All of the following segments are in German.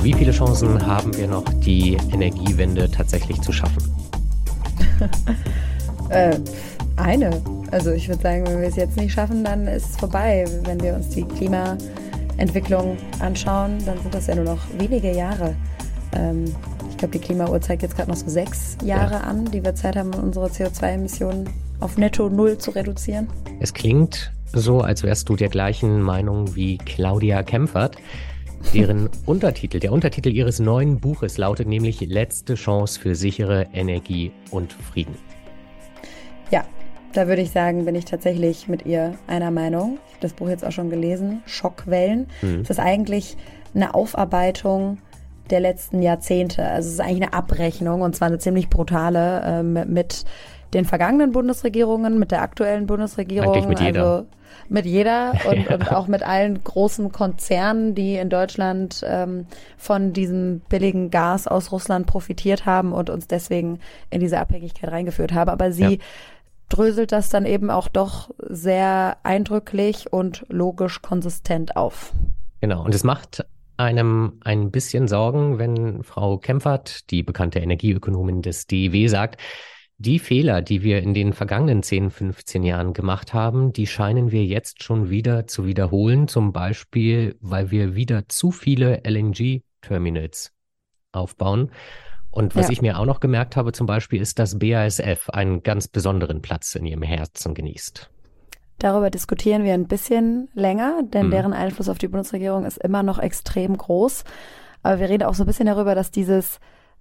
Also wie viele Chancen haben wir noch, die Energiewende tatsächlich zu schaffen? äh, eine. Also ich würde sagen, wenn wir es jetzt nicht schaffen, dann ist es vorbei. Wenn wir uns die Klimaentwicklung anschauen, dann sind das ja nur noch wenige Jahre. Ähm, ich glaube, die Klimauhr zeigt jetzt gerade noch so sechs Jahre ja. an, die wir Zeit haben, unsere CO2-Emissionen auf netto null zu reduzieren. Es klingt so, als wärst du der gleichen Meinung wie Claudia Kempfert deren Untertitel, der Untertitel ihres neuen Buches lautet nämlich Letzte Chance für sichere Energie und Frieden. Ja, da würde ich sagen, bin ich tatsächlich mit ihr einer Meinung. Ich habe das Buch jetzt auch schon gelesen, Schockwellen. Mhm. Es ist eigentlich eine Aufarbeitung der letzten Jahrzehnte. Also es ist eigentlich eine Abrechnung und zwar eine ziemlich brutale äh, mit den vergangenen Bundesregierungen, mit der aktuellen Bundesregierung. Eigentlich mit jeder. Also mit jeder und, ja. und auch mit allen großen Konzernen, die in Deutschland ähm, von diesem billigen Gas aus Russland profitiert haben und uns deswegen in diese Abhängigkeit reingeführt haben. Aber sie ja. dröselt das dann eben auch doch sehr eindrücklich und logisch konsistent auf. Genau, und es macht einem ein bisschen Sorgen, wenn Frau Kempfert, die bekannte Energieökonomin des DEW, sagt, die Fehler, die wir in den vergangenen 10, 15 Jahren gemacht haben, die scheinen wir jetzt schon wieder zu wiederholen. Zum Beispiel, weil wir wieder zu viele LNG-Terminals aufbauen. Und was ja. ich mir auch noch gemerkt habe, zum Beispiel, ist, dass BASF einen ganz besonderen Platz in ihrem Herzen genießt. Darüber diskutieren wir ein bisschen länger, denn mhm. deren Einfluss auf die Bundesregierung ist immer noch extrem groß. Aber wir reden auch so ein bisschen darüber, dass dieses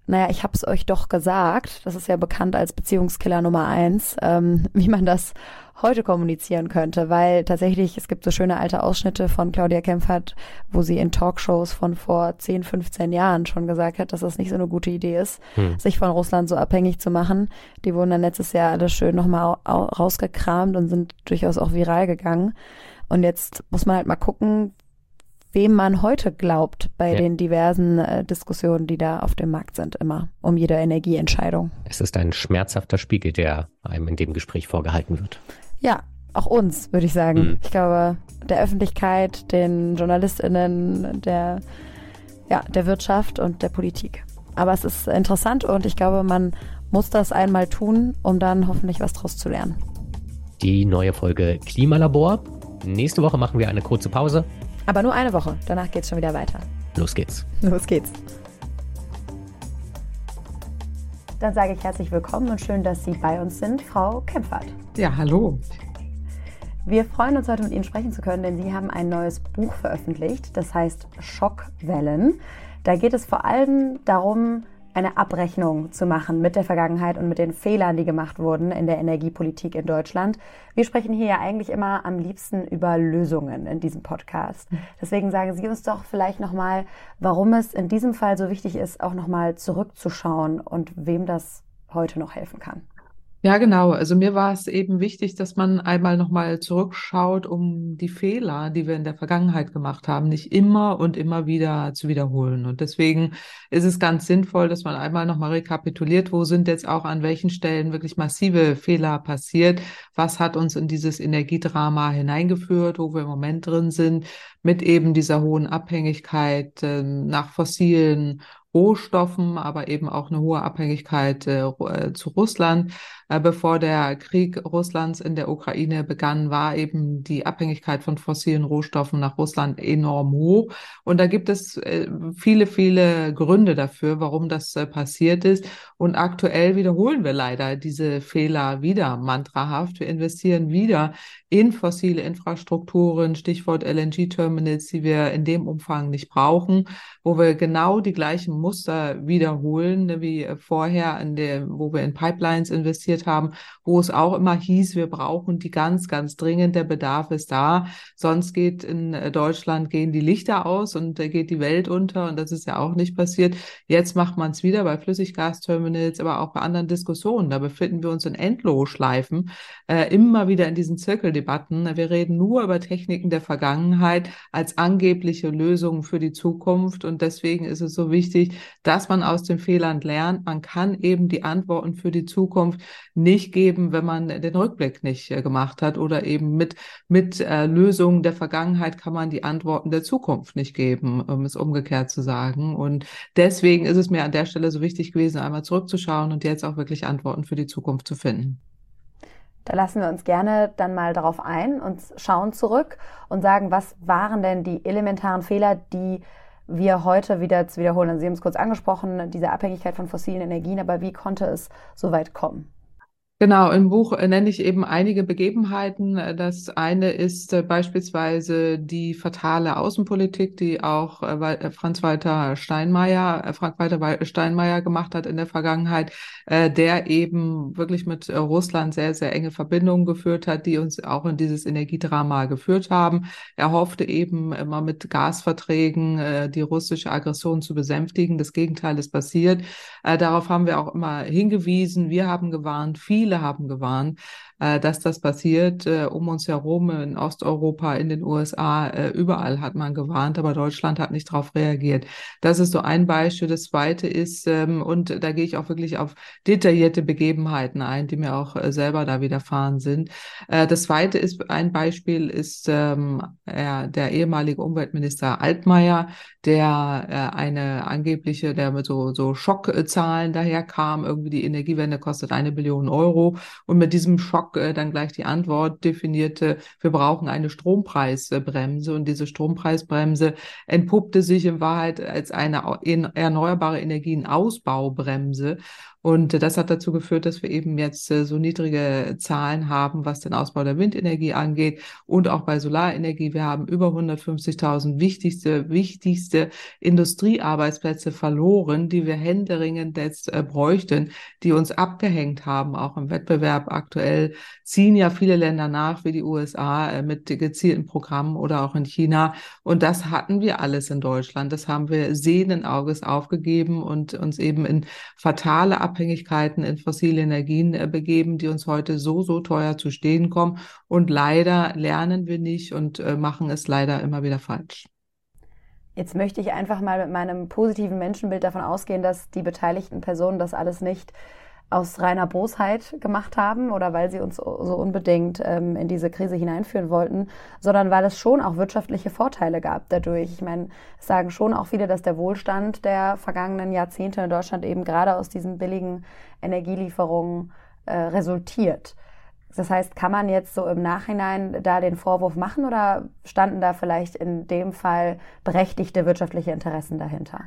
naja, ich hab's euch doch gesagt, das ist ja bekannt als Beziehungskiller Nummer eins, ähm, wie man das heute kommunizieren könnte, weil tatsächlich, es gibt so schöne alte Ausschnitte von Claudia Kempfert, wo sie in Talkshows von vor 10, 15 Jahren schon gesagt hat, dass das nicht so eine gute Idee ist, hm. sich von Russland so abhängig zu machen. Die wurden dann letztes Jahr alle schön nochmal rausgekramt und sind durchaus auch viral gegangen. Und jetzt muss man halt mal gucken, wem man heute glaubt bei ja. den diversen äh, Diskussionen, die da auf dem Markt sind, immer um jede Energieentscheidung. Es ist ein schmerzhafter Spiegel, der einem in dem Gespräch vorgehalten wird. Ja, auch uns, würde ich sagen. Mhm. Ich glaube, der Öffentlichkeit, den JournalistInnen, der, ja, der Wirtschaft und der Politik. Aber es ist interessant und ich glaube, man muss das einmal tun, um dann hoffentlich was draus zu lernen. Die neue Folge Klimalabor. Nächste Woche machen wir eine kurze Pause. Aber nur eine Woche. Danach geht es schon wieder weiter. Los geht's. Los geht's. Dann sage ich herzlich willkommen und schön, dass Sie bei uns sind, Frau Kempfert. Ja, hallo. Wir freuen uns heute mit Ihnen sprechen zu können, denn Sie haben ein neues Buch veröffentlicht, das heißt Schockwellen. Da geht es vor allem darum, eine Abrechnung zu machen mit der Vergangenheit und mit den Fehlern, die gemacht wurden in der Energiepolitik in Deutschland. Wir sprechen hier ja eigentlich immer am liebsten über Lösungen in diesem Podcast. Deswegen sagen Sie uns doch vielleicht nochmal, warum es in diesem Fall so wichtig ist, auch nochmal zurückzuschauen und wem das heute noch helfen kann. Ja, genau. Also mir war es eben wichtig, dass man einmal nochmal zurückschaut, um die Fehler, die wir in der Vergangenheit gemacht haben, nicht immer und immer wieder zu wiederholen. Und deswegen ist es ganz sinnvoll, dass man einmal nochmal rekapituliert, wo sind jetzt auch an welchen Stellen wirklich massive Fehler passiert, was hat uns in dieses Energiedrama hineingeführt, wo wir im Moment drin sind, mit eben dieser hohen Abhängigkeit äh, nach fossilen Rohstoffen, aber eben auch eine hohe Abhängigkeit äh, äh, zu Russland. Äh, bevor der Krieg Russlands in der Ukraine begann, war eben die Abhängigkeit von fossilen Rohstoffen nach Russland enorm hoch. Und da gibt es äh, viele, viele Gründe dafür, warum das äh, passiert ist. Und aktuell wiederholen wir leider diese Fehler wieder mantrahaft. Wir investieren wieder in fossile Infrastrukturen, Stichwort LNG-Terminals, die wir in dem Umfang nicht brauchen, wo wir genau die gleichen Muster wiederholen, ne, wie vorher, in der, wo wir in Pipelines investiert haben, wo es auch immer hieß, wir brauchen die ganz, ganz dringend, der Bedarf ist da. Sonst geht in Deutschland, gehen die Lichter aus und geht die Welt unter und das ist ja auch nicht passiert. Jetzt macht man es wieder bei Flüssiggasterminals, aber auch bei anderen Diskussionen. Da befinden wir uns in Endlosschleifen, äh, immer wieder in diesen Zirkeldebatten. Wir reden nur über Techniken der Vergangenheit als angebliche Lösungen für die Zukunft und deswegen ist es so wichtig, dass man aus den Fehlern lernt. Man kann eben die Antworten für die Zukunft nicht geben, wenn man den Rückblick nicht äh, gemacht hat oder eben mit, mit äh, Lösungen der Vergangenheit kann man die Antworten der Zukunft nicht geben, um es umgekehrt zu sagen. Und deswegen ist es mir an der Stelle so wichtig gewesen, einmal zurückzuschauen und jetzt auch wirklich Antworten für die Zukunft zu finden. Da lassen wir uns gerne dann mal darauf ein und schauen zurück und sagen, was waren denn die elementaren Fehler, die wir heute wieder zu wiederholen. Also Sie haben es kurz angesprochen, diese Abhängigkeit von fossilen Energien, aber wie konnte es so weit kommen? Genau, im Buch äh, nenne ich eben einige Begebenheiten. Das eine ist äh, beispielsweise die fatale Außenpolitik, die auch äh, Franz-Walter Steinmeier, Frank-Walter Steinmeier gemacht hat in der Vergangenheit, der eben wirklich mit Russland sehr, sehr enge Verbindungen geführt hat, die uns auch in dieses Energiedrama geführt haben. Er hoffte eben immer mit Gasverträgen die russische Aggression zu besänftigen. Das Gegenteil ist passiert. Darauf haben wir auch immer hingewiesen. Wir haben gewarnt, viele viele haben gewarnt, äh, dass das passiert. Äh, um uns herum in Osteuropa, in den USA, äh, überall hat man gewarnt, aber Deutschland hat nicht darauf reagiert. Das ist so ein Beispiel. Das zweite ist, ähm, und da gehe ich auch wirklich auf detaillierte Begebenheiten ein, die mir auch äh, selber da widerfahren sind. Äh, das zweite ist, ein Beispiel ist ähm, der ehemalige Umweltminister Altmaier, der äh, eine angebliche, der mit so, so Schockzahlen daherkam, irgendwie die Energiewende kostet eine Billion Euro und mit diesem Schock äh, dann gleich die Antwort definierte, wir brauchen eine Strompreisbremse. Und diese Strompreisbremse entpuppte sich in Wahrheit als eine erneuerbare Energienausbaubremse und das hat dazu geführt, dass wir eben jetzt äh, so niedrige Zahlen haben, was den Ausbau der Windenergie angeht und auch bei Solarenergie. Wir haben über 150.000 wichtigste, wichtigste Industriearbeitsplätze verloren, die wir händeringend jetzt äh, bräuchten, die uns abgehängt haben, auch im Wettbewerb. Aktuell ziehen ja viele Länder nach, wie die USA, äh, mit gezielten Programmen oder auch in China. Und das hatten wir alles in Deutschland. Das haben wir sehenden Auges aufgegeben und uns eben in fatale Abhängigkeiten in fossile Energien äh, begeben, die uns heute so, so teuer zu stehen kommen. Und leider lernen wir nicht und äh, machen es leider immer wieder falsch. Jetzt möchte ich einfach mal mit meinem positiven Menschenbild davon ausgehen, dass die beteiligten Personen das alles nicht aus reiner Bosheit gemacht haben oder weil sie uns so unbedingt ähm, in diese Krise hineinführen wollten, sondern weil es schon auch wirtschaftliche Vorteile gab dadurch. Ich meine, es sagen schon auch viele, dass der Wohlstand der vergangenen Jahrzehnte in Deutschland eben gerade aus diesen billigen Energielieferungen äh, resultiert. Das heißt, kann man jetzt so im Nachhinein da den Vorwurf machen oder standen da vielleicht in dem Fall berechtigte wirtschaftliche Interessen dahinter?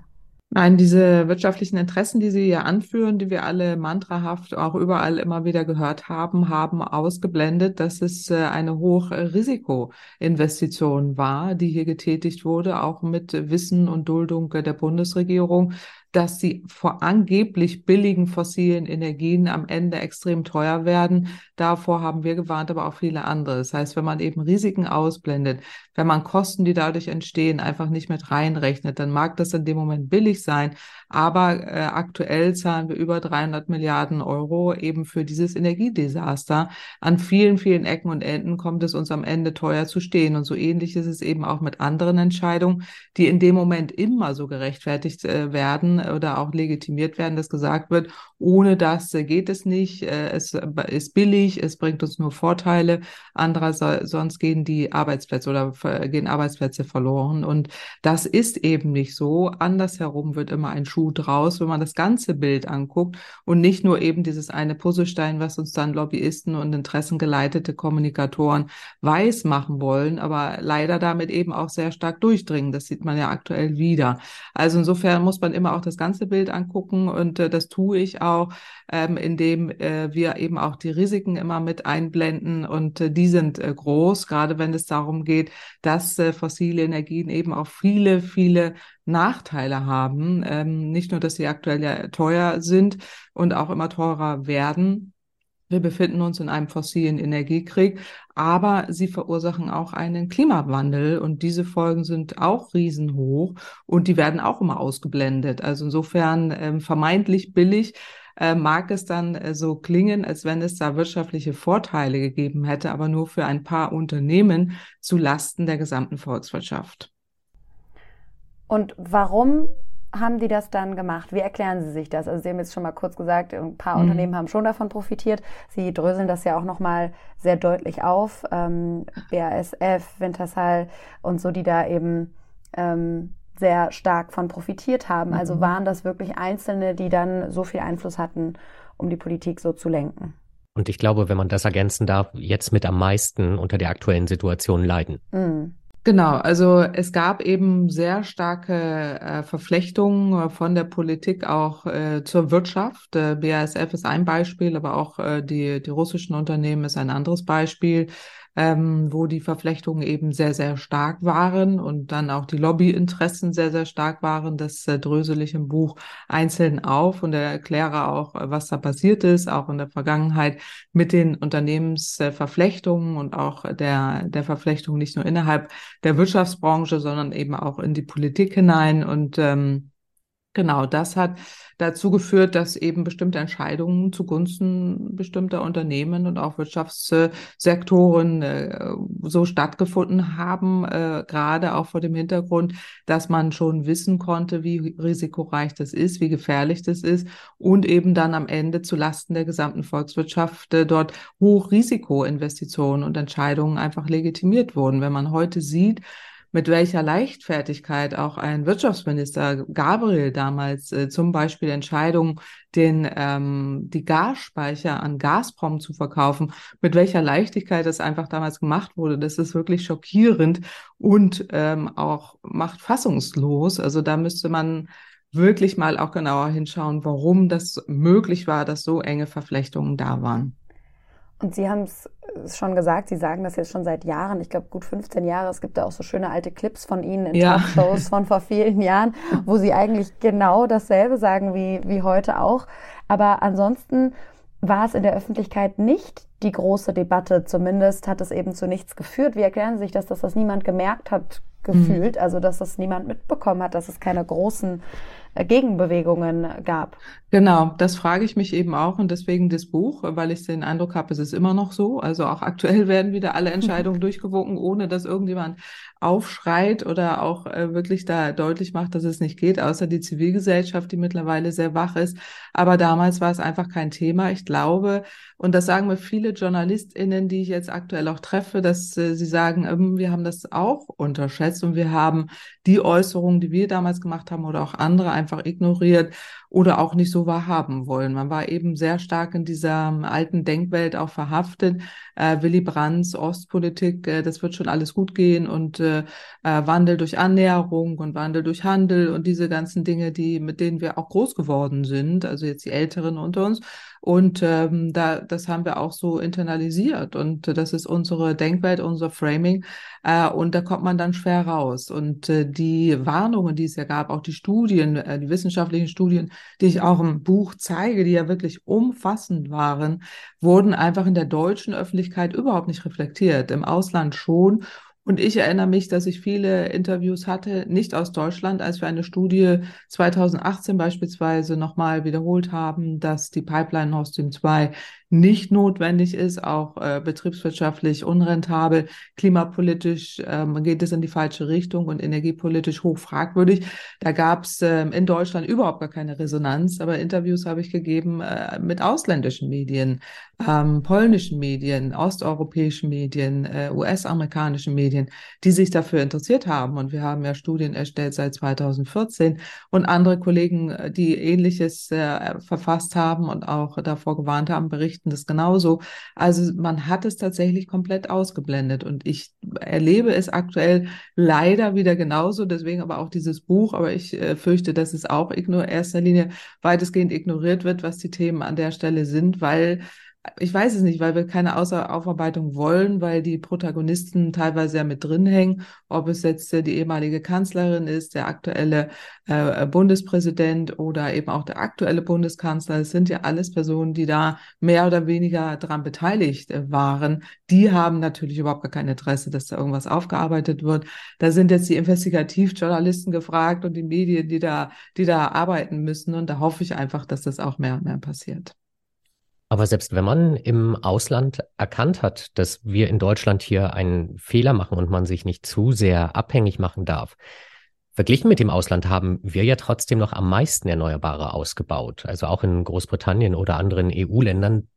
Nein, diese wirtschaftlichen Interessen, die Sie hier anführen, die wir alle mantrahaft auch überall immer wieder gehört haben, haben ausgeblendet, dass es äh, eine Hochrisikoinvestition war, die hier getätigt wurde, auch mit Wissen und Duldung der Bundesregierung dass die vor angeblich billigen fossilen Energien am Ende extrem teuer werden. Davor haben wir gewarnt, aber auch viele andere. Das heißt, wenn man eben Risiken ausblendet, wenn man Kosten, die dadurch entstehen, einfach nicht mit reinrechnet, dann mag das in dem Moment billig sein. Aber äh, aktuell zahlen wir über 300 Milliarden Euro eben für dieses Energiedesaster. An vielen, vielen Ecken und Enden kommt es uns am Ende teuer zu stehen. Und so ähnlich ist es eben auch mit anderen Entscheidungen, die in dem Moment immer so gerechtfertigt äh, werden oder auch legitimiert werden, dass gesagt wird, ohne das äh, geht es nicht, äh, es ist billig, es bringt uns nur Vorteile. Andererseits sonst gehen die Arbeitsplätze oder gehen Arbeitsplätze verloren. Und das ist eben nicht so. Andersherum wird immer ein Schuh draus, wenn man das ganze Bild anguckt und nicht nur eben dieses eine Puzzlestein, was uns dann Lobbyisten und interessengeleitete Kommunikatoren weiß machen wollen, aber leider damit eben auch sehr stark durchdringen. Das sieht man ja aktuell wieder. Also insofern muss man immer auch das ganze Bild angucken und äh, das tue ich auch, ähm, indem äh, wir eben auch die Risiken immer mit einblenden und äh, die sind äh, groß, gerade wenn es darum geht, dass äh, fossile Energien eben auch viele, viele Nachteile haben. Ähm, nicht nur, dass sie aktuell ja teuer sind und auch immer teurer werden. Wir befinden uns in einem fossilen Energiekrieg, aber sie verursachen auch einen Klimawandel und diese Folgen sind auch riesenhoch und die werden auch immer ausgeblendet. Also insofern ähm, vermeintlich billig äh, mag es dann äh, so klingen, als wenn es da wirtschaftliche Vorteile gegeben hätte, aber nur für ein paar Unternehmen zu Lasten der gesamten Volkswirtschaft. Und warum haben die das dann gemacht? Wie erklären Sie sich das? Also Sie haben jetzt schon mal kurz gesagt, ein paar mhm. Unternehmen haben schon davon profitiert. Sie dröseln das ja auch nochmal sehr deutlich auf. Ähm, BASF, Wintersal und so, die da eben ähm, sehr stark von profitiert haben. Also mhm. waren das wirklich Einzelne, die dann so viel Einfluss hatten, um die Politik so zu lenken? Und ich glaube, wenn man das ergänzen darf, jetzt mit am meisten unter der aktuellen Situation leiden. Mhm. Genau, also es gab eben sehr starke äh, Verflechtungen äh, von der Politik auch äh, zur Wirtschaft. Äh, BASF ist ein Beispiel, aber auch äh, die, die russischen Unternehmen ist ein anderes Beispiel ähm, wo die Verflechtungen eben sehr, sehr stark waren und dann auch die Lobbyinteressen sehr, sehr stark waren. Das äh, drösel ich im Buch einzeln auf und erkläre auch, äh, was da passiert ist, auch in der Vergangenheit mit den Unternehmensverflechtungen und auch der, der Verflechtung nicht nur innerhalb der Wirtschaftsbranche, sondern eben auch in die Politik hinein und ähm, Genau, das hat dazu geführt, dass eben bestimmte Entscheidungen zugunsten bestimmter Unternehmen und auch Wirtschaftssektoren äh, so stattgefunden haben, äh, gerade auch vor dem Hintergrund, dass man schon wissen konnte, wie risikoreich das ist, wie gefährlich das ist und eben dann am Ende zu Lasten der gesamten Volkswirtschaft äh, dort Hochrisikoinvestitionen und Entscheidungen einfach legitimiert wurden. Wenn man heute sieht, mit welcher Leichtfertigkeit auch ein Wirtschaftsminister Gabriel damals äh, zum Beispiel Entscheidungen, den ähm, die Gasspeicher an Gazprom zu verkaufen, mit welcher Leichtigkeit das einfach damals gemacht wurde, das ist wirklich schockierend und ähm, auch macht fassungslos. Also da müsste man wirklich mal auch genauer hinschauen, warum das möglich war, dass so enge Verflechtungen da waren. Und Sie haben es schon gesagt, Sie sagen das jetzt schon seit Jahren, ich glaube gut 15 Jahre. Es gibt da auch so schöne alte Clips von Ihnen in ja. Talkshows von vor vielen Jahren, wo Sie eigentlich genau dasselbe sagen wie, wie heute auch. Aber ansonsten war es in der Öffentlichkeit nicht die große Debatte. Zumindest hat es eben zu nichts geführt. Wie erklären Sie sich das, dass das niemand gemerkt hat, gefühlt? Mhm. Also, dass das niemand mitbekommen hat, dass es keine großen äh, Gegenbewegungen gab. Genau, das frage ich mich eben auch und deswegen das Buch, weil ich den Eindruck habe, es ist immer noch so. Also auch aktuell werden wieder alle Entscheidungen durchgewogen, ohne dass irgendjemand aufschreit oder auch äh, wirklich da deutlich macht, dass es nicht geht, außer die Zivilgesellschaft, die mittlerweile sehr wach ist. Aber damals war es einfach kein Thema. Ich glaube, und das sagen mir viele JournalistInnen, die ich jetzt aktuell auch treffe, dass äh, sie sagen, ähm, wir haben das auch unterschätzt und wir haben die Äußerungen, die wir damals gemacht haben oder auch andere einfach ignoriert oder auch nicht so wahrhaben wollen. Man war eben sehr stark in dieser ähm, alten Denkwelt auch verhaftet. Äh, Willy Brandts Ostpolitik, äh, das wird schon alles gut gehen und äh, Wandel durch Annäherung und Wandel durch Handel und diese ganzen Dinge, die mit denen wir auch groß geworden sind, also jetzt die Älteren unter uns. Und ähm, da, das haben wir auch so internalisiert. Und äh, das ist unsere Denkwelt, unser Framing. Äh, und da kommt man dann schwer raus. Und äh, die Warnungen, die es ja gab, auch die Studien, äh, die wissenschaftlichen Studien, die ich auch im Buch zeige, die ja wirklich umfassend waren, wurden einfach in der deutschen Öffentlichkeit überhaupt nicht reflektiert. Im Ausland schon. Und ich erinnere mich, dass ich viele Interviews hatte, nicht aus Deutschland, als wir eine Studie 2018 beispielsweise nochmal wiederholt haben, dass die Pipeline Nord Stream 2 nicht notwendig ist, auch äh, betriebswirtschaftlich unrentabel, klimapolitisch ähm, geht es in die falsche Richtung und energiepolitisch hoch fragwürdig. Da gab es ähm, in Deutschland überhaupt gar keine Resonanz, aber Interviews habe ich gegeben äh, mit ausländischen Medien, ähm, polnischen Medien, osteuropäischen Medien, äh, US-amerikanischen Medien, die sich dafür interessiert haben. Und wir haben ja Studien erstellt seit 2014 und andere Kollegen, äh, die Ähnliches äh, verfasst haben und auch davor gewarnt haben, berichten berichten das genauso. Also man hat es tatsächlich komplett ausgeblendet und ich erlebe es aktuell leider wieder genauso, deswegen aber auch dieses Buch, aber ich äh, fürchte, dass es auch in erster Linie weitestgehend ignoriert wird, was die Themen an der Stelle sind, weil ich weiß es nicht, weil wir keine Außeraufarbeitung wollen, weil die Protagonisten teilweise ja mit drin hängen, ob es jetzt die ehemalige Kanzlerin ist, der aktuelle äh, Bundespräsident oder eben auch der aktuelle Bundeskanzler. Es sind ja alles Personen, die da mehr oder weniger daran beteiligt äh, waren. Die haben natürlich überhaupt gar kein Interesse, dass da irgendwas aufgearbeitet wird. Da sind jetzt die Investigativjournalisten gefragt und die Medien, die da, die da arbeiten müssen. Und da hoffe ich einfach, dass das auch mehr und mehr passiert. Aber selbst wenn man im Ausland erkannt hat, dass wir in Deutschland hier einen Fehler machen und man sich nicht zu sehr abhängig machen darf, Verglichen mit dem Ausland haben wir ja trotzdem noch am meisten Erneuerbare ausgebaut. Also auch in Großbritannien oder anderen EU-Ländern,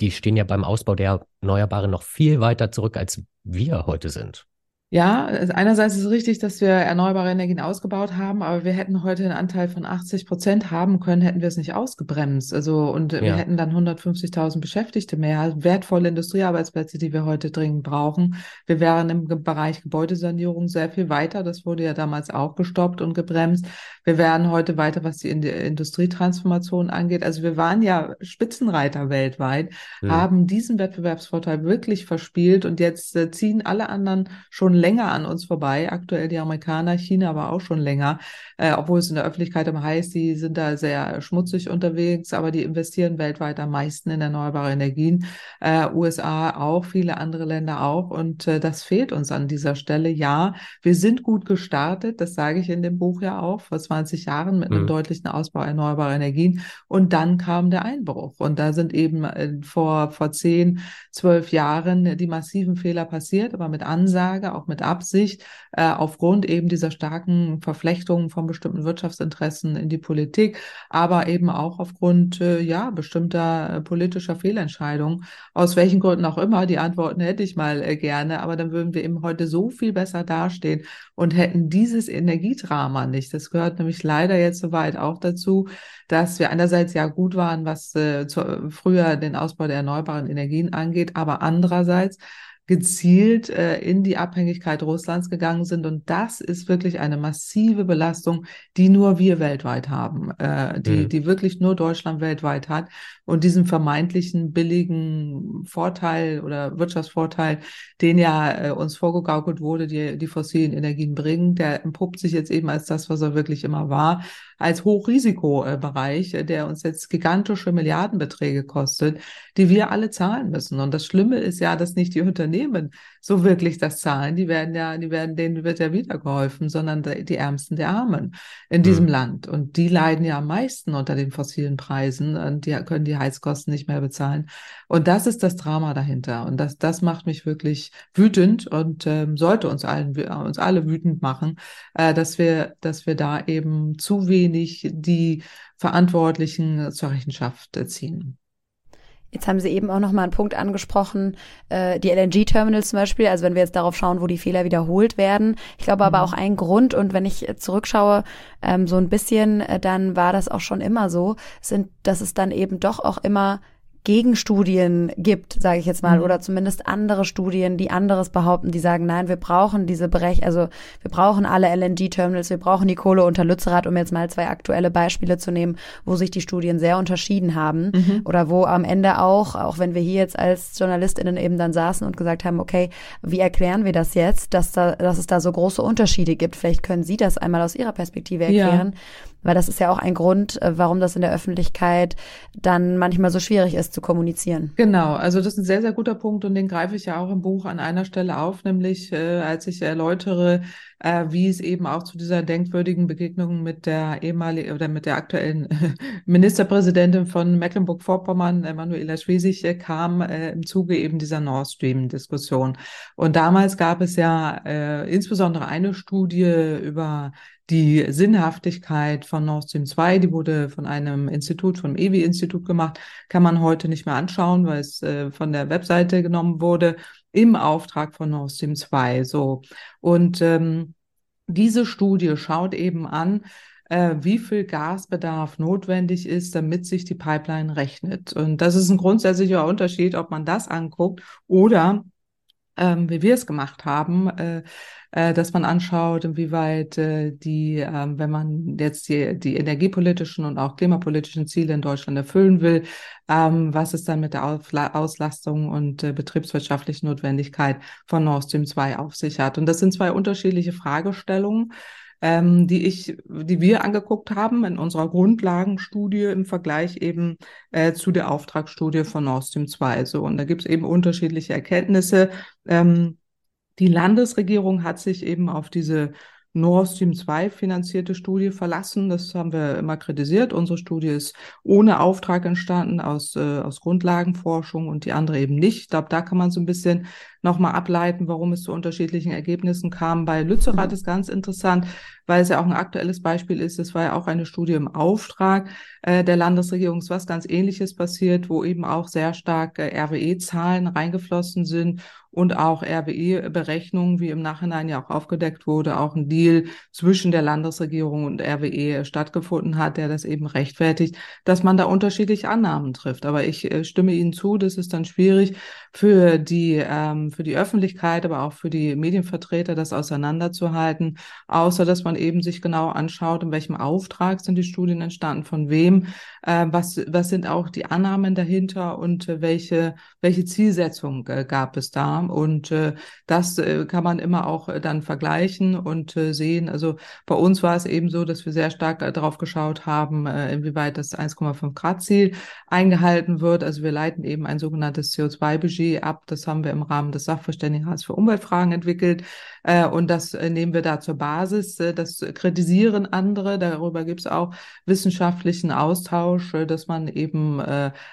die stehen ja beim Ausbau der Erneuerbaren noch viel weiter zurück, als wir heute sind. Ja, einerseits ist es richtig, dass wir erneuerbare Energien ausgebaut haben, aber wir hätten heute einen Anteil von 80 Prozent haben können, hätten wir es nicht ausgebremst. Also, und ja. wir hätten dann 150.000 Beschäftigte mehr, wertvolle Industriearbeitsplätze, die wir heute dringend brauchen. Wir wären im Bereich Gebäudesanierung sehr viel weiter. Das wurde ja damals auch gestoppt und gebremst. Wir wären heute weiter, was die Industrietransformation angeht. Also wir waren ja Spitzenreiter weltweit, mhm. haben diesen Wettbewerbsvorteil wirklich verspielt und jetzt äh, ziehen alle anderen schon länger an uns vorbei. Aktuell die Amerikaner, China aber auch schon länger, äh, obwohl es in der Öffentlichkeit immer heißt, die sind da sehr schmutzig unterwegs, aber die investieren weltweit am meisten in erneuerbare Energien. Äh, USA auch, viele andere Länder auch. Und äh, das fehlt uns an dieser Stelle. Ja, wir sind gut gestartet, das sage ich in dem Buch ja auch, vor 20 Jahren mit einem mhm. deutlichen Ausbau erneuerbarer Energien. Und dann kam der Einbruch. Und da sind eben äh, vor, vor 10, 12 Jahren die massiven Fehler passiert, aber mit Ansage, auch mit mit Absicht äh, aufgrund eben dieser starken Verflechtungen von bestimmten Wirtschaftsinteressen in die Politik, aber eben auch aufgrund äh, ja bestimmter äh, politischer Fehlentscheidungen, aus welchen Gründen auch immer. Die Antworten hätte ich mal äh, gerne, aber dann würden wir eben heute so viel besser dastehen und hätten dieses Energiedrama nicht. Das gehört nämlich leider jetzt soweit auch dazu, dass wir einerseits ja gut waren, was äh, zu, früher den Ausbau der erneuerbaren Energien angeht, aber andererseits gezielt äh, in die Abhängigkeit Russlands gegangen sind. Und das ist wirklich eine massive Belastung, die nur wir weltweit haben, äh, die, mhm. die wirklich nur Deutschland weltweit hat. Und diesen vermeintlichen billigen Vorteil oder Wirtschaftsvorteil, den ja äh, uns vorgegaukelt wurde, die die fossilen Energien bringen, der entpuppt sich jetzt eben als das, was er wirklich immer war als Hochrisikobereich, äh, der uns jetzt gigantische Milliardenbeträge kostet, die wir alle zahlen müssen. Und das Schlimme ist ja, dass nicht die Unternehmen so wirklich das zahlen. Die werden ja, die werden, denen wird ja wieder geholfen, sondern die Ärmsten der Armen in diesem mhm. Land. Und die leiden ja am meisten unter den fossilen Preisen und die können die Heizkosten nicht mehr bezahlen. Und das ist das Drama dahinter. Und das, das macht mich wirklich wütend und ähm, sollte uns allen, uns alle wütend machen, äh, dass wir, dass wir da eben zu wenig die Verantwortlichen zur Rechenschaft ziehen. Jetzt haben Sie eben auch nochmal einen Punkt angesprochen, äh, die LNG-Terminals zum Beispiel, also wenn wir jetzt darauf schauen, wo die Fehler wiederholt werden. Ich glaube aber mhm. auch ein Grund, und wenn ich zurückschaue, ähm, so ein bisschen, äh, dann war das auch schon immer so, sind, dass es dann eben doch auch immer Gegenstudien gibt, sage ich jetzt mal, mhm. oder zumindest andere Studien, die anderes behaupten, die sagen, nein, wir brauchen diese Berech, also wir brauchen alle LNG-Terminals, wir brauchen die Kohle unter Lützerath, um jetzt mal zwei aktuelle Beispiele zu nehmen, wo sich die Studien sehr unterschieden haben mhm. oder wo am Ende auch, auch wenn wir hier jetzt als JournalistInnen eben dann saßen und gesagt haben, okay, wie erklären wir das jetzt, dass da, dass es da so große Unterschiede gibt? Vielleicht können Sie das einmal aus Ihrer Perspektive erklären. Ja weil das ist ja auch ein Grund, äh, warum das in der Öffentlichkeit dann manchmal so schwierig ist zu kommunizieren. Genau, also das ist ein sehr, sehr guter Punkt und den greife ich ja auch im Buch an einer Stelle auf, nämlich äh, als ich erläutere, äh, wie es eben auch zu dieser denkwürdigen Begegnung mit der ehemaligen oder mit der aktuellen Ministerpräsidentin von Mecklenburg-Vorpommern, Manuela Schwesig, äh, kam äh, im Zuge eben dieser Nord Stream-Diskussion. Und damals gab es ja äh, insbesondere eine Studie über die Sinnhaftigkeit von Nord Stream 2, die wurde von einem Institut, vom EWI-Institut gemacht, kann man heute nicht mehr anschauen, weil es äh, von der Webseite genommen wurde, im Auftrag von Nord Stream 2. So. Und ähm, diese Studie schaut eben an, äh, wie viel Gasbedarf notwendig ist, damit sich die Pipeline rechnet. Und das ist ein grundsätzlicher Unterschied, ob man das anguckt oder ähm, wie wir es gemacht haben, äh, äh, dass man anschaut, inwieweit äh, die, äh, wenn man jetzt die, die energiepolitischen und auch klimapolitischen Ziele in Deutschland erfüllen will, ähm, was ist dann mit der Auslastung und äh, betriebswirtschaftlichen Notwendigkeit von Nord Stream 2 auf sich hat. Und das sind zwei unterschiedliche Fragestellungen ähm, die ich, die wir angeguckt haben in unserer Grundlagenstudie im Vergleich eben äh, zu der Auftragsstudie von Nord Stream 2. So, und da gibt es eben unterschiedliche Erkenntnisse. Ähm, die Landesregierung hat sich eben auf diese Nord Stream 2 finanzierte Studie verlassen. Das haben wir immer kritisiert. Unsere Studie ist ohne Auftrag entstanden aus, äh, aus Grundlagenforschung und die andere eben nicht. Ich glaube, da kann man so ein bisschen nochmal ableiten, warum es zu unterschiedlichen Ergebnissen kam. Bei Lützerath mhm. ist ganz interessant, weil es ja auch ein aktuelles Beispiel ist. Es war ja auch eine Studie im Auftrag äh, der Landesregierung, was ganz Ähnliches passiert, wo eben auch sehr stark äh, RWE-Zahlen reingeflossen sind und auch RWE-Berechnungen, wie im Nachhinein ja auch aufgedeckt wurde, auch ein Deal zwischen der Landesregierung und RWE stattgefunden hat, der das eben rechtfertigt, dass man da unterschiedliche Annahmen trifft. Aber ich äh, stimme Ihnen zu, das ist dann schwierig für die, ähm, für die Öffentlichkeit, aber auch für die Medienvertreter, das auseinanderzuhalten, außer dass man eben sich genau anschaut, in welchem Auftrag sind die Studien entstanden, von wem, äh, was, was sind auch die Annahmen dahinter und äh, welche, welche Zielsetzung äh, gab es da. Und äh, das äh, kann man immer auch äh, dann vergleichen und äh, sehen. Also bei uns war es eben so, dass wir sehr stark äh, darauf geschaut haben, äh, inwieweit das 1,5 Grad Ziel eingehalten wird. Also wir leiten eben ein sogenanntes CO2-Budget ab. Das haben wir im Rahmen des Sachverständigenrats für Umweltfragen entwickelt. Äh, und das äh, nehmen wir da zur Basis. Äh, das kritisieren andere. Darüber gibt es auch wissenschaftlichen Austausch, dass man eben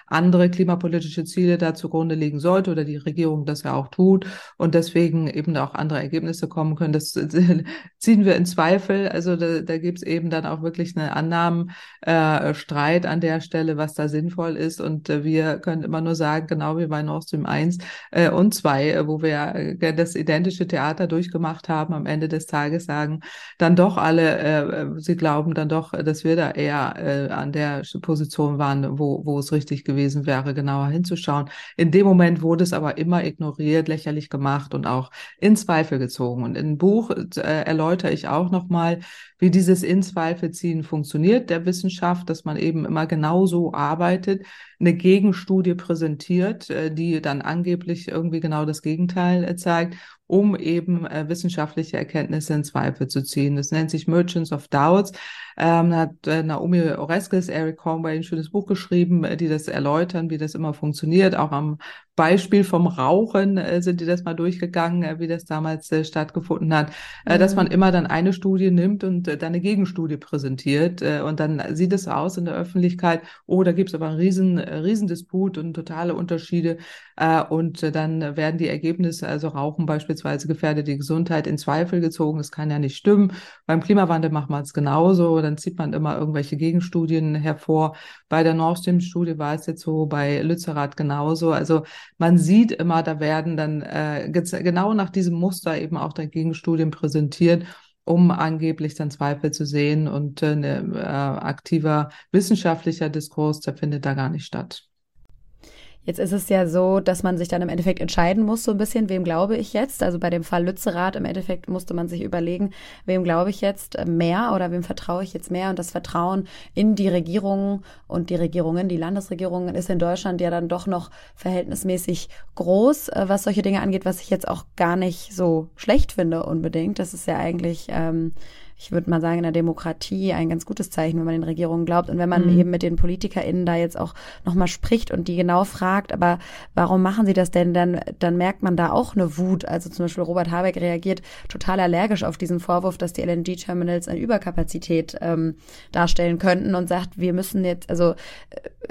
andere klimapolitische Ziele da zugrunde legen sollte oder die Regierung das ja auch tut und deswegen eben auch andere Ergebnisse kommen können. Das ziehen wir in Zweifel. Also da, da gibt es eben dann auch wirklich eine Annahmenstreit an der Stelle, was da sinnvoll ist. Und wir können immer nur sagen, genau wie bei Nord Stream 1 äh, und 2, äh, wo wir das identische Theater durchgemacht haben, am Ende des Tages sagen dann doch alle, äh, sie glauben dann doch, dass wir da eher äh, an der Position waren, wo, wo es richtig gewesen wäre, genauer hinzuschauen. In dem Moment wurde es aber immer ignoriert, lächerlich gemacht und auch in Zweifel gezogen. Und im Buch äh, erläutere ich auch nochmal, wie dieses in Zweifel ziehen funktioniert der Wissenschaft, dass man eben immer genauso arbeitet, eine Gegenstudie präsentiert, äh, die dann angeblich irgendwie genau das Gegenteil äh, zeigt, um eben äh, wissenschaftliche Erkenntnisse in Zweifel zu ziehen. Das nennt sich Merchants of Doubts. Ähm, hat äh, Naomi Oreskes, Eric Conway ein schönes Buch geschrieben, äh, die das erläutern, wie das immer funktioniert. Auch am Beispiel vom Rauchen äh, sind die das mal durchgegangen, äh, wie das damals äh, stattgefunden hat, mhm. dass man mhm. immer dann eine Studie nimmt und dann eine Gegenstudie präsentiert und dann sieht es aus in der Öffentlichkeit, oh, da gibt es aber einen riesen, riesen Disput und totale Unterschiede und dann werden die Ergebnisse, also Rauchen beispielsweise gefährdet die Gesundheit in Zweifel gezogen. Das kann ja nicht stimmen. Beim Klimawandel macht man es genauso. Dann zieht man immer irgendwelche Gegenstudien hervor. Bei der Nord Stream Studie war es jetzt so, bei Lützerath genauso. Also man sieht immer, da werden dann äh, genau nach diesem Muster eben auch dann Gegenstudien präsentiert um angeblich dann Zweifel zu sehen und äh, ne, äh, aktiver wissenschaftlicher Diskurs, der findet da gar nicht statt. Jetzt ist es ja so, dass man sich dann im Endeffekt entscheiden muss, so ein bisschen, wem glaube ich jetzt? Also bei dem Fall Lützerath im Endeffekt musste man sich überlegen, wem glaube ich jetzt mehr oder wem vertraue ich jetzt mehr? Und das Vertrauen in die Regierungen und die Regierungen, die Landesregierungen ist in Deutschland ja dann doch noch verhältnismäßig groß, äh, was solche Dinge angeht, was ich jetzt auch gar nicht so schlecht finde unbedingt. Das ist ja eigentlich ähm, ich würde mal sagen, in der Demokratie ein ganz gutes Zeichen, wenn man den Regierungen glaubt. Und wenn man mhm. eben mit den PolitikerInnen da jetzt auch nochmal spricht und die genau fragt, aber warum machen sie das denn? Dann, dann merkt man da auch eine Wut. Also zum Beispiel Robert Habeck reagiert total allergisch auf diesen Vorwurf, dass die LNG-Terminals eine Überkapazität ähm, darstellen könnten und sagt, wir müssen jetzt, also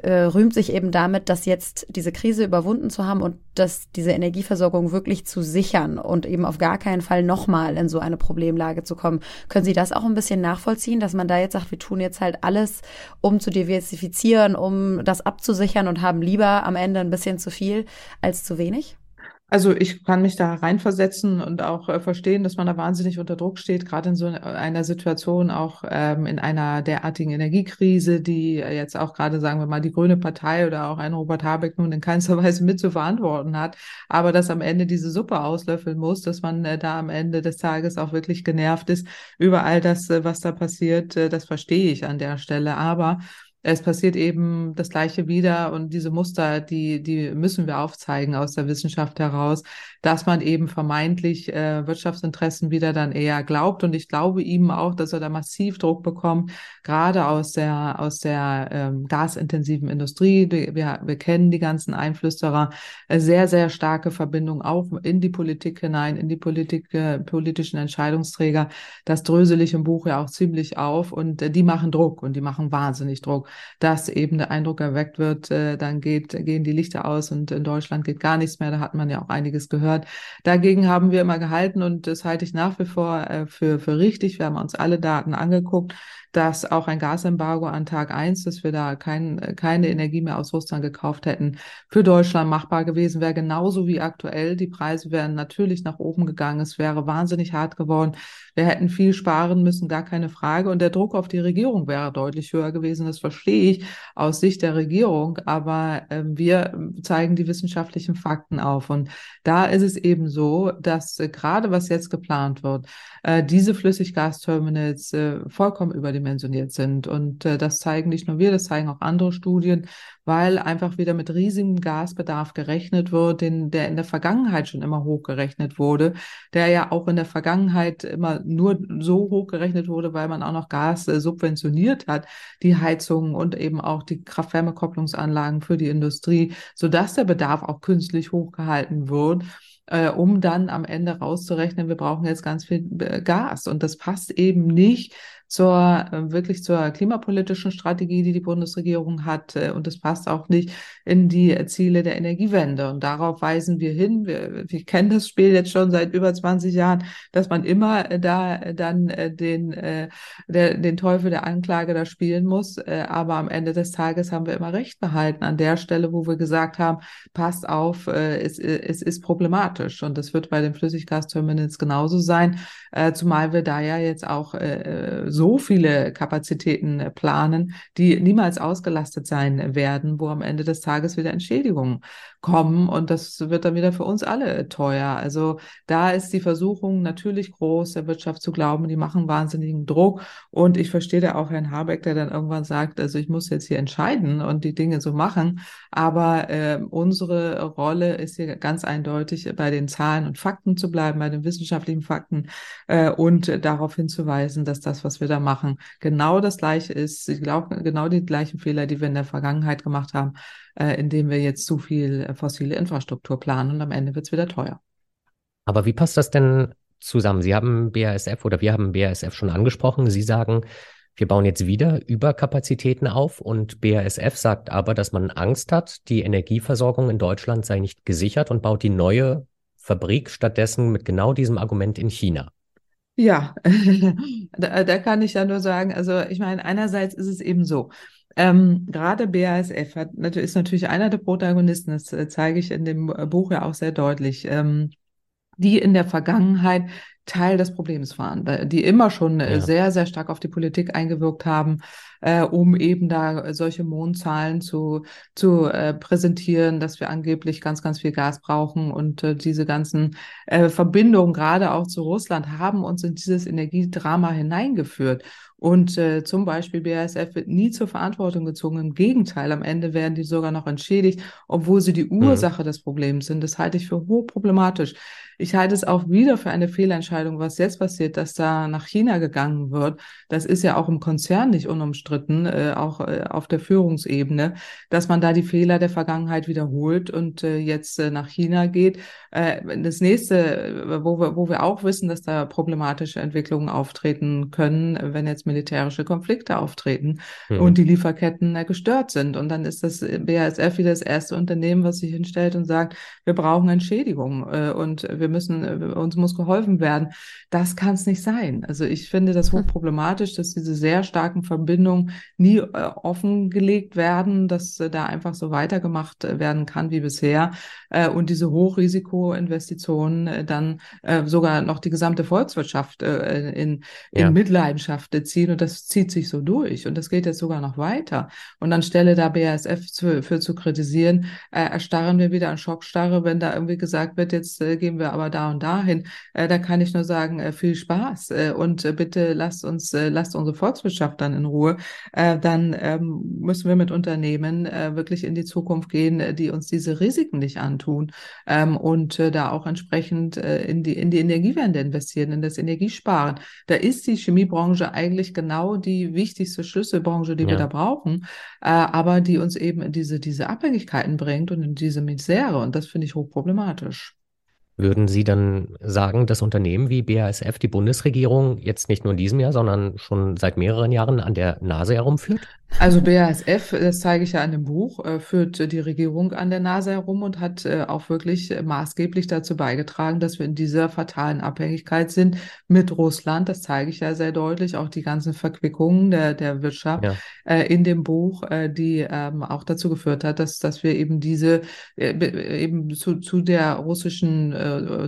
äh, rühmt sich eben damit, dass jetzt diese Krise überwunden zu haben und dass diese Energieversorgung wirklich zu sichern und eben auf gar keinen Fall nochmal in so eine Problemlage zu kommen. Können Sie das auch ein bisschen nachvollziehen, dass man da jetzt sagt, wir tun jetzt halt alles, um zu diversifizieren, um das abzusichern und haben lieber am Ende ein bisschen zu viel als zu wenig? Also ich kann mich da reinversetzen und auch äh, verstehen, dass man da wahnsinnig unter Druck steht, gerade in so einer Situation, auch ähm, in einer derartigen Energiekrise, die jetzt auch gerade, sagen wir mal, die Grüne Partei oder auch ein Robert Habeck nun in keinster Weise mit zu verantworten hat, aber dass am Ende diese Suppe auslöffeln muss, dass man äh, da am Ende des Tages auch wirklich genervt ist über all das, äh, was da passiert, äh, das verstehe ich an der Stelle. Aber es passiert eben das Gleiche wieder und diese Muster, die, die müssen wir aufzeigen aus der Wissenschaft heraus, dass man eben vermeintlich äh, Wirtschaftsinteressen wieder dann eher glaubt. Und ich glaube ihm auch, dass er da massiv Druck bekommt, gerade aus der, aus der ähm, gasintensiven Industrie. Wir, wir kennen die ganzen Einflüsterer, äh, sehr, sehr starke Verbindung auch in die Politik hinein, in die Politik, äh, politischen Entscheidungsträger. Das drösel ich im Buch ja auch ziemlich auf und äh, die machen Druck und die machen wahnsinnig Druck. Dass eben der Eindruck erweckt wird, äh, dann geht, gehen die Lichter aus und in Deutschland geht gar nichts mehr. Da hat man ja auch einiges gehört. Dagegen haben wir immer gehalten und das halte ich nach wie vor äh, für, für richtig. Wir haben uns alle Daten angeguckt dass auch ein Gasembargo an Tag eins, dass wir da kein, keine Energie mehr aus Russland gekauft hätten, für Deutschland machbar gewesen wäre, genauso wie aktuell. Die Preise wären natürlich nach oben gegangen. Es wäre wahnsinnig hart geworden. Wir hätten viel sparen müssen, gar keine Frage. Und der Druck auf die Regierung wäre deutlich höher gewesen. Das verstehe ich aus Sicht der Regierung. Aber äh, wir zeigen die wissenschaftlichen Fakten auf. Und da ist es eben so, dass äh, gerade was jetzt geplant wird, äh, diese Flüssiggasterminals äh, vollkommen überdimensioniert sind. Und äh, das zeigen nicht nur wir, das zeigen auch andere Studien, weil einfach wieder mit riesigem Gasbedarf gerechnet wird, den, der in der Vergangenheit schon immer hochgerechnet wurde, der ja auch in der Vergangenheit immer nur so hochgerechnet wurde, weil man auch noch Gas äh, subventioniert hat, die Heizungen und eben auch die Kraft-Wärme-Kopplungsanlagen für die Industrie, sodass der Bedarf auch künstlich hochgehalten wird äh, um dann am Ende rauszurechnen, wir brauchen jetzt ganz viel äh, Gas. Und das passt eben nicht zur äh, wirklich zur klimapolitischen Strategie, die die Bundesregierung hat. Äh, und das passt auch nicht in die Ziele der Energiewende. Und darauf weisen wir hin. Wir, wir kennen das Spiel jetzt schon seit über 20 Jahren, dass man immer äh, da dann den, der, den Teufel der Anklage da spielen muss. Aber am Ende des Tages haben wir immer recht behalten an der Stelle, wo wir gesagt haben, passt auf, es, es ist problematisch. Und das wird bei den Flüssiggasterminals genauso sein, zumal wir da ja jetzt auch so so viele Kapazitäten äh, planen, die niemals ausgelastet sein werden, wo am Ende des Tages wieder Entschädigungen kommen. Und das wird dann wieder für uns alle teuer. Also da ist die Versuchung natürlich groß, der Wirtschaft zu glauben, die machen wahnsinnigen Druck. Und ich verstehe da auch Herrn Habeck, der dann irgendwann sagt, also ich muss jetzt hier entscheiden und die Dinge so machen, aber äh, unsere Rolle ist hier ganz eindeutig bei den Zahlen und Fakten zu bleiben, bei den wissenschaftlichen Fakten äh, und darauf hinzuweisen, dass das, was wir da machen, genau das gleiche ist. Ich glaube, genau die gleichen Fehler, die wir in der Vergangenheit gemacht haben, äh, indem wir jetzt zu viel äh, fossile Infrastruktur planen und am Ende wird es wieder teuer. Aber wie passt das denn zusammen? Sie haben BASF oder wir haben BASF schon angesprochen. Sie sagen, wir bauen jetzt wieder Überkapazitäten auf und BASF sagt aber, dass man Angst hat, die Energieversorgung in Deutschland sei nicht gesichert und baut die neue Fabrik stattdessen mit genau diesem Argument in China. Ja, da, da, kann ich ja nur sagen, also ich meine, einerseits ist es eben so, ähm, gerade BASF hat, ist natürlich einer der Protagonisten, das äh, zeige ich in dem äh, Buch ja auch sehr deutlich, ähm, die in der Vergangenheit Teil des Problems waren, die immer schon äh, ja. sehr, sehr stark auf die Politik eingewirkt haben, äh, um eben da solche Mondzahlen zu, zu äh, präsentieren, dass wir angeblich ganz, ganz viel Gas brauchen. Und äh, diese ganzen äh, Verbindungen, gerade auch zu Russland, haben uns in dieses Energiedrama hineingeführt. Und äh, zum Beispiel BASF wird nie zur Verantwortung gezogen. Im Gegenteil, am Ende werden die sogar noch entschädigt, obwohl sie die mhm. Ursache mhm. des Problems sind. Das halte ich für hochproblematisch. Ich halte es auch wieder für eine Fehlentscheidung, was jetzt passiert, dass da nach China gegangen wird. Das ist ja auch im Konzern nicht unumstritten, äh, auch äh, auf der Führungsebene, dass man da die Fehler der Vergangenheit wiederholt und äh, jetzt äh, nach China geht. Äh, das nächste, äh, wo wir, wo wir auch wissen, dass da problematische Entwicklungen auftreten können, wenn jetzt militärische Konflikte auftreten mhm. und die Lieferketten gestört sind. Und dann ist das BASF wieder das erste Unternehmen, was sich hinstellt und sagt, wir brauchen Entschädigung und wir müssen, äh, uns muss geholfen werden. Das kann es nicht sein. Also ich finde das hochproblematisch, dass diese sehr starken Verbindungen nie äh, offengelegt werden, dass äh, da einfach so weitergemacht äh, werden kann wie bisher äh, und diese Hochrisikoinvestitionen dann sogar noch die gesamte Volkswirtschaft in, in ja. Mitleidenschaft ziehen und das zieht sich so durch und das geht jetzt sogar noch weiter. Und anstelle da BASF zu, für zu kritisieren, erstarren wir wieder an Schockstarre, wenn da irgendwie gesagt wird, jetzt gehen wir aber aber da und dahin. Äh, da kann ich nur sagen, äh, viel Spaß äh, und äh, bitte lasst uns, äh, lasst unsere Volkswirtschaft dann in Ruhe. Äh, dann ähm, müssen wir mit Unternehmen wirklich in die Zukunft gehen, die uns diese Risiken nicht antun ähm, und da auch entsprechend in die in die Energiewende investieren, in das Energiesparen. Da ist die Chemiebranche eigentlich genau die wichtigste Schlüsselbranche, die ja. wir da brauchen, aber die uns eben in diese diese Abhängigkeiten bringt und in diese Misere und das finde ich hochproblematisch. Würden Sie dann sagen, dass Unternehmen wie BASF die Bundesregierung jetzt nicht nur in diesem Jahr, sondern schon seit mehreren Jahren an der Nase herumführt? Also BASF, das zeige ich ja in dem Buch, äh, führt die Regierung an der Nase herum und hat äh, auch wirklich maßgeblich dazu beigetragen, dass wir in dieser fatalen Abhängigkeit sind mit Russland. Das zeige ich ja sehr deutlich, auch die ganzen Verquickungen der, der Wirtschaft ja. Äh, in dem Buch, die ähm, auch dazu geführt hat, dass, dass wir eben diese, eben zu, zu der russischen,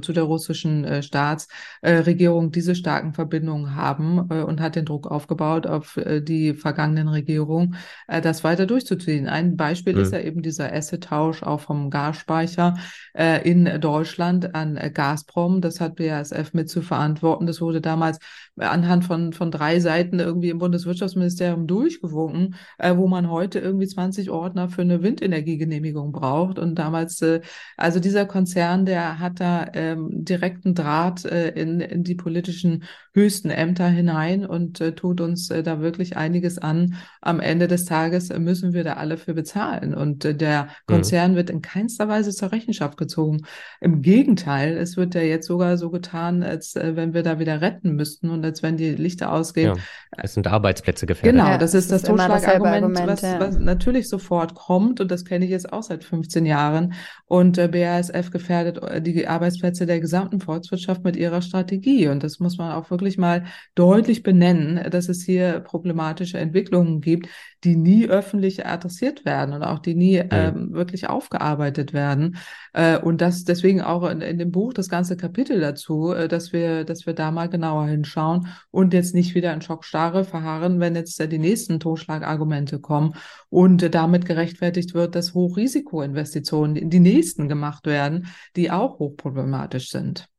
zu der russischen Staatsregierung diese starken Verbindungen haben und hat den Druck aufgebaut auf die vergangenen Regierungen Regierung, äh, das weiter durchzuziehen. Ein Beispiel mhm. ist ja eben dieser Asset-Tausch auch vom Gasspeicher äh, in Deutschland an äh, Gazprom. Das hat BASF mit zu verantworten. Das wurde damals anhand von, von drei Seiten irgendwie im Bundeswirtschaftsministerium durchgewunken, äh, wo man heute irgendwie 20 Ordner für eine Windenergiegenehmigung braucht. Und damals, äh, also dieser Konzern, der hat da ähm, direkten Draht äh, in, in die politischen höchsten Ämter hinein und äh, tut uns äh, da wirklich einiges an. Am Ende des Tages müssen wir da alle für bezahlen. Und äh, der mhm. Konzern mhm. wird in keinster Weise zur Rechenschaft gezogen. Im Gegenteil, es wird ja jetzt sogar so getan, als äh, wenn wir da wieder retten müssten und als wenn die Lichter ausgehen. Ja, es sind Arbeitsplätze gefährdet. Genau, das ist das, das Totschlagargument, was, ja. was natürlich sofort kommt. Und das kenne ich jetzt auch seit 15 Jahren. Und äh, BASF gefährdet äh, die Arbeitsplätze der gesamten Volkswirtschaft mit ihrer Strategie. Und das muss man auch wirklich mal deutlich benennen, dass es hier problematische Entwicklungen gibt, die nie öffentlich adressiert werden und auch die nie ähm, wirklich aufgearbeitet werden. Äh, und das deswegen auch in, in, dem Buch das ganze Kapitel dazu, äh, dass wir, dass wir da mal genauer hinschauen und jetzt nicht wieder in Schockstarre verharren, wenn jetzt äh, die nächsten Totschlagargumente kommen und damit gerechtfertigt wird, dass Hochrisikoinvestitionen in die nächsten gemacht werden, die auch hochproblematisch sind.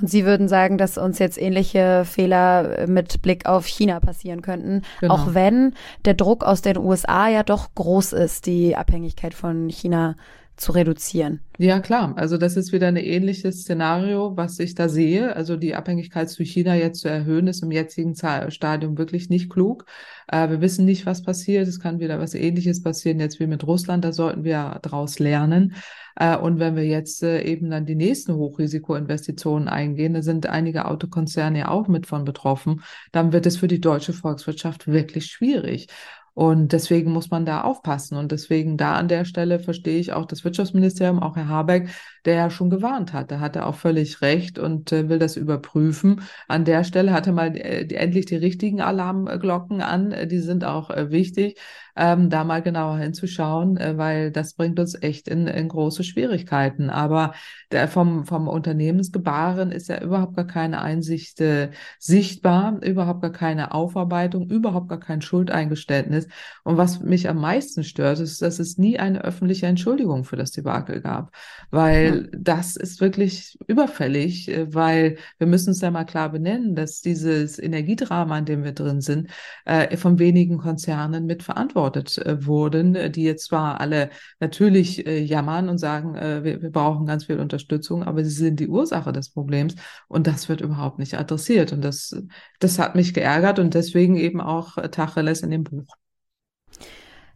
Und Sie würden sagen, dass uns jetzt ähnliche Fehler mit Blick auf China passieren könnten, genau. auch wenn der Druck aus den USA ja doch groß ist, die Abhängigkeit von China zu reduzieren. Ja, klar. Also das ist wieder ein ähnliches Szenario, was ich da sehe. Also die Abhängigkeit zu China jetzt zu erhöhen, ist im jetzigen Stadium wirklich nicht klug. Äh, wir wissen nicht, was passiert. Es kann wieder was Ähnliches passieren jetzt wie mit Russland. Da sollten wir daraus lernen. Äh, und wenn wir jetzt äh, eben dann die nächsten Hochrisikoinvestitionen eingehen, da sind einige Autokonzerne ja auch mit von betroffen, dann wird es für die deutsche Volkswirtschaft wirklich schwierig. Und deswegen muss man da aufpassen. Und deswegen da an der Stelle verstehe ich auch das Wirtschaftsministerium, auch Herr Habeck, der ja schon gewarnt hat. Da hat er auch völlig recht und äh, will das überprüfen. An der Stelle hatte mal äh, die, endlich die richtigen Alarmglocken an. Die sind auch äh, wichtig ähm, da mal genauer hinzuschauen, äh, weil das bringt uns echt in, in große Schwierigkeiten. Aber der, vom, vom Unternehmensgebaren ist ja überhaupt gar keine Einsicht äh, sichtbar, überhaupt gar keine Aufarbeitung, überhaupt gar kein Schuldeingeständnis. Und was mich am meisten stört, ist, dass es nie eine öffentliche Entschuldigung für das Debakel gab, weil ja. das ist wirklich überfällig, äh, weil wir müssen es ja mal klar benennen, dass dieses Energiedrama, in dem wir drin sind, äh, von wenigen Konzernen mit verantwortlich beantwortet äh, wurden, die jetzt zwar alle natürlich jammern und sagen, wir, wir brauchen ganz viel Unterstützung, aber sie sind die Ursache des Problems und das wird überhaupt nicht adressiert. Und das, das hat mich geärgert und deswegen eben auch Tacheles in dem Buch.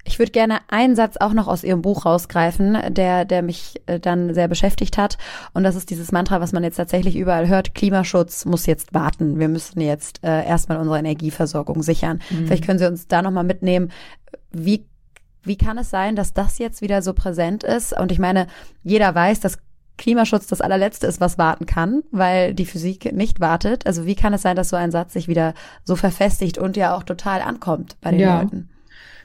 Ich würde gerne einen Satz auch noch aus Ihrem Buch rausgreifen, der, der mich äh, dann sehr beschäftigt hat. Und das ist dieses Mantra, was man jetzt tatsächlich überall hört. Klimaschutz muss jetzt warten. Wir müssen jetzt äh, erstmal unsere Energieversorgung sichern. Mhm. Vielleicht können Sie uns da nochmal mitnehmen. Wie, wie kann es sein, dass das jetzt wieder so präsent ist? Und ich meine, jeder weiß, dass Klimaschutz das allerletzte ist, was warten kann, weil die Physik nicht wartet. Also wie kann es sein, dass so ein Satz sich wieder so verfestigt und ja auch total ankommt bei den ja. Leuten?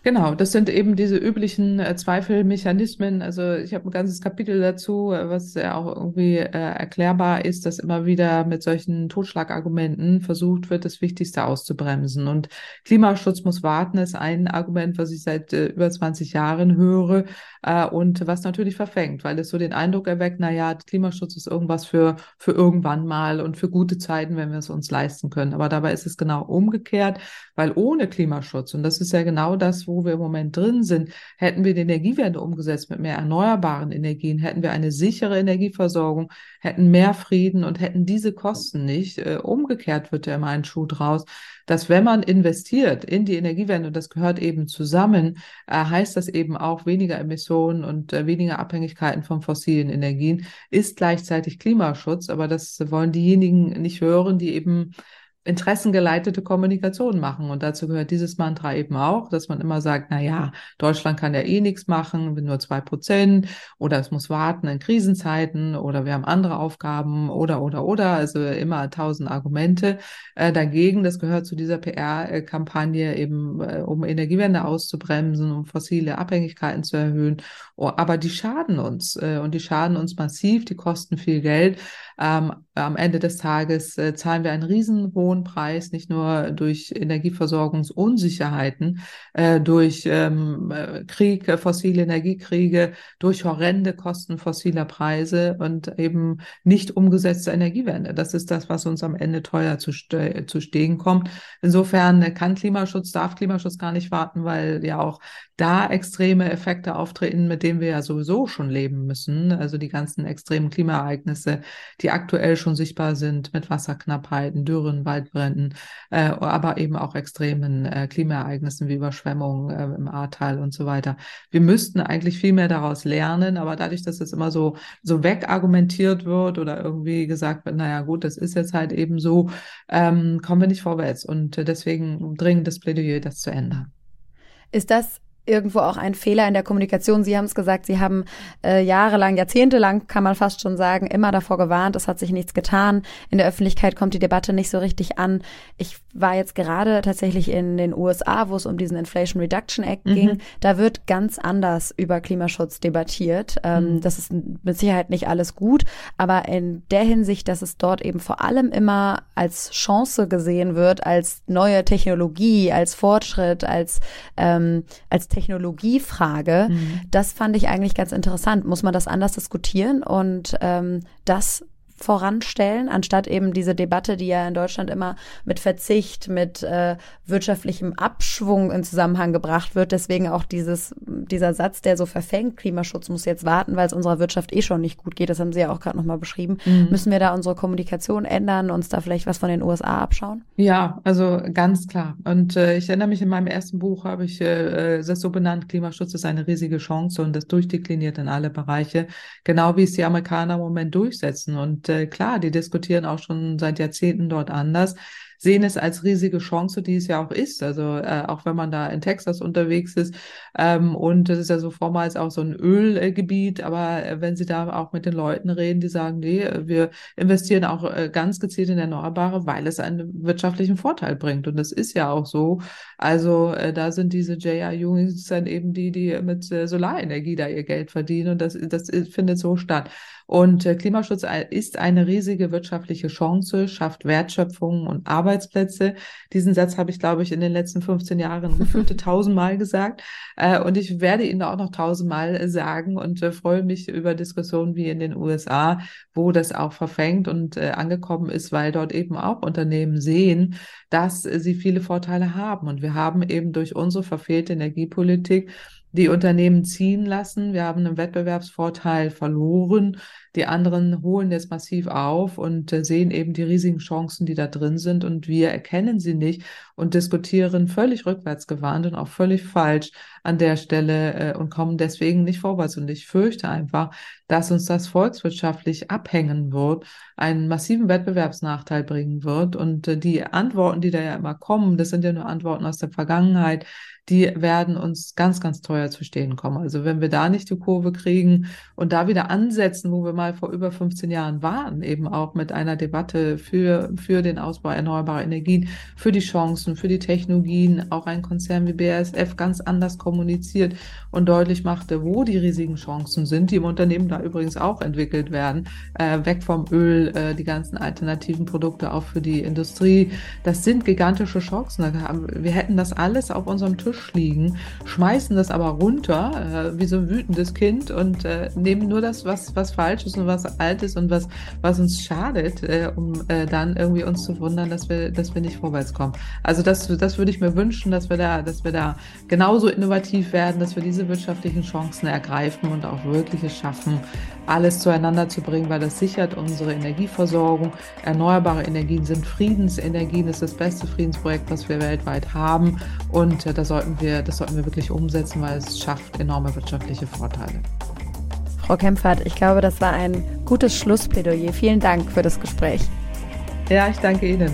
Genau, das sind eben diese üblichen äh, Zweifelmechanismen. Also ich habe ein ganzes Kapitel dazu, äh, was ja auch irgendwie äh, erklärbar ist, dass immer wieder mit solchen Totschlagargumenten versucht wird, das Wichtigste auszubremsen. Und Klimaschutz muss warten ist ein Argument, was ich seit äh, über 20 Jahren höre äh, und was natürlich verfängt, weil es so den Eindruck erweckt, na ja, Klimaschutz ist irgendwas für, für irgendwann mal und für gute Zeiten, wenn wir es uns leisten können. Aber dabei ist es genau umgekehrt, weil ohne Klimaschutz, und das ist ja genau das, wo wir im Moment drin sind, hätten wir die Energiewende umgesetzt mit mehr erneuerbaren Energien, hätten wir eine sichere Energieversorgung, hätten mehr Frieden und hätten diese Kosten nicht. Äh, umgekehrt wird ja immer ein Schuh draus, dass wenn man investiert in die Energiewende, und das gehört eben zusammen, äh, heißt das eben auch weniger Emissionen und äh, weniger Abhängigkeiten von fossilen Energien, ist gleichzeitig Klimaschutz. Aber das wollen diejenigen nicht hören, die eben interessengeleitete Kommunikation machen. Und dazu gehört dieses Mantra eben auch, dass man immer sagt, na ja, Deutschland kann ja eh nichts machen, nur zwei Prozent oder es muss warten in Krisenzeiten oder wir haben andere Aufgaben oder, oder, oder. Also immer tausend Argumente äh, dagegen. Das gehört zu dieser PR-Kampagne eben, äh, um Energiewende auszubremsen, um fossile Abhängigkeiten zu erhöhen. Oh, aber die schaden uns äh, und die schaden uns massiv, die kosten viel Geld. Ähm, am Ende des Tages äh, zahlen wir einen riesen hohen Preis, nicht nur durch Energieversorgungsunsicherheiten, äh, durch ähm, äh, Krieg, äh, fossile Energiekriege, durch horrende Kosten fossiler Preise und eben nicht umgesetzte Energiewende. Das ist das, was uns am Ende teuer zu, ste zu stehen kommt. Insofern kann Klimaschutz, darf Klimaschutz gar nicht warten, weil ja auch da extreme Effekte auftreten, mit denen wir ja sowieso schon leben müssen. Also die ganzen extremen Klimaereignisse, die aktuell schon sichtbar sind mit Wasserknappheiten, Dürren, Waldbränden, äh, aber eben auch extremen äh, Klimaereignissen wie Überschwemmungen äh, im Ahrtal und so weiter. Wir müssten eigentlich viel mehr daraus lernen, aber dadurch, dass es immer so, so wegargumentiert wird oder irgendwie gesagt wird, naja gut, das ist jetzt halt eben so, ähm, kommen wir nicht vorwärts. Und äh, deswegen dringend das Plädoyer, das zu ändern. Ist das irgendwo auch ein Fehler in der Kommunikation. Sie haben es gesagt, Sie haben äh, jahrelang, jahrzehntelang, kann man fast schon sagen, immer davor gewarnt, es hat sich nichts getan. In der Öffentlichkeit kommt die Debatte nicht so richtig an. Ich war jetzt gerade tatsächlich in den USA, wo es um diesen Inflation Reduction Act mhm. ging. Da wird ganz anders über Klimaschutz debattiert. Ähm, mhm. Das ist mit Sicherheit nicht alles gut, aber in der Hinsicht, dass es dort eben vor allem immer als Chance gesehen wird, als neue Technologie, als Fortschritt, als, ähm, als Technologiefrage. Mhm. Das fand ich eigentlich ganz interessant. Muss man das anders diskutieren und ähm, das voranstellen, anstatt eben diese Debatte, die ja in Deutschland immer mit Verzicht, mit äh, wirtschaftlichem Abschwung in Zusammenhang gebracht wird. Deswegen auch dieses, dieser Satz, der so verfängt, Klimaschutz muss jetzt warten, weil es unserer Wirtschaft eh schon nicht gut geht. Das haben Sie ja auch gerade nochmal beschrieben. Mhm. Müssen wir da unsere Kommunikation ändern, uns da vielleicht was von den USA abschauen? Ja, also ganz klar. Und äh, ich erinnere mich, in meinem ersten Buch habe ich äh, das so benannt, Klimaschutz ist eine riesige Chance und das durchdekliniert in alle Bereiche, genau wie es die Amerikaner im Moment durchsetzen. Und äh, klar, die diskutieren auch schon seit Jahrzehnten dort anders sehen es als riesige Chance, die es ja auch ist. Also äh, auch wenn man da in Texas unterwegs ist ähm, und das ist ja so vormals auch so ein Ölgebiet, aber äh, wenn Sie da auch mit den Leuten reden, die sagen, nee, wir investieren auch äh, ganz gezielt in Erneuerbare, weil es einen wirtschaftlichen Vorteil bringt. Und das ist ja auch so. Also äh, da sind diese JR-Jungs dann eben die, die mit äh, Solarenergie da ihr Geld verdienen und das, das findet so statt. Und äh, Klimaschutz ist eine riesige wirtschaftliche Chance, schafft Wertschöpfung und Arbeitsplätze. Diesen Satz habe ich, glaube ich, in den letzten 15 Jahren gefühlte tausendmal gesagt. Äh, und ich werde ihn auch noch tausendmal sagen und äh, freue mich über Diskussionen wie in den USA, wo das auch verfängt und angekommen ist, weil dort eben auch Unternehmen sehen, dass sie viele Vorteile haben. Und wir haben eben durch unsere verfehlte Energiepolitik die Unternehmen ziehen lassen. Wir haben einen Wettbewerbsvorteil verloren. Die anderen holen jetzt massiv auf und äh, sehen eben die riesigen Chancen, die da drin sind. Und wir erkennen sie nicht und diskutieren völlig rückwärtsgewandt und auch völlig falsch an der Stelle äh, und kommen deswegen nicht vorwärts. Und ich fürchte einfach, dass uns das volkswirtschaftlich abhängen wird, einen massiven Wettbewerbsnachteil bringen wird. Und äh, die Antworten, die da ja immer kommen, das sind ja nur Antworten aus der Vergangenheit, die werden uns ganz, ganz teuer zu stehen kommen. Also wenn wir da nicht die Kurve kriegen und da wieder ansetzen, wo wir mal vor über 15 Jahren waren, eben auch mit einer Debatte für, für den Ausbau erneuerbarer Energien, für die Chancen, für die Technologien, auch ein Konzern wie BASF ganz anders kommuniziert und deutlich machte, wo die riesigen Chancen sind, die im Unternehmen da übrigens auch entwickelt werden, äh, weg vom Öl, äh, die ganzen alternativen Produkte auch für die Industrie. Das sind gigantische Chancen. Wir hätten das alles auf unserem Tisch liegen, schmeißen das aber runter, äh, wie so ein wütendes Kind und äh, nehmen nur das, was, was falsch ist und was alt ist und was, was uns schadet, äh, um äh, dann irgendwie uns zu wundern, dass wir, dass wir nicht vorwärts kommen. Also das, das würde ich mir wünschen, dass wir da, dass wir da genauso innovativ werden, dass wir diese wirtschaftlichen Chancen ergreifen und auch wirklich es schaffen, alles zueinander zu bringen, weil das sichert unsere Energieversorgung. Erneuerbare Energien sind Friedensenergien, das ist das beste Friedensprojekt, was wir weltweit haben. Und äh, da sollten wir, das sollten wir wirklich umsetzen, weil es schafft enorme wirtschaftliche Vorteile. Frau Kempfert, ich glaube, das war ein gutes Schlussplädoyer. Vielen Dank für das Gespräch. Ja, ich danke Ihnen.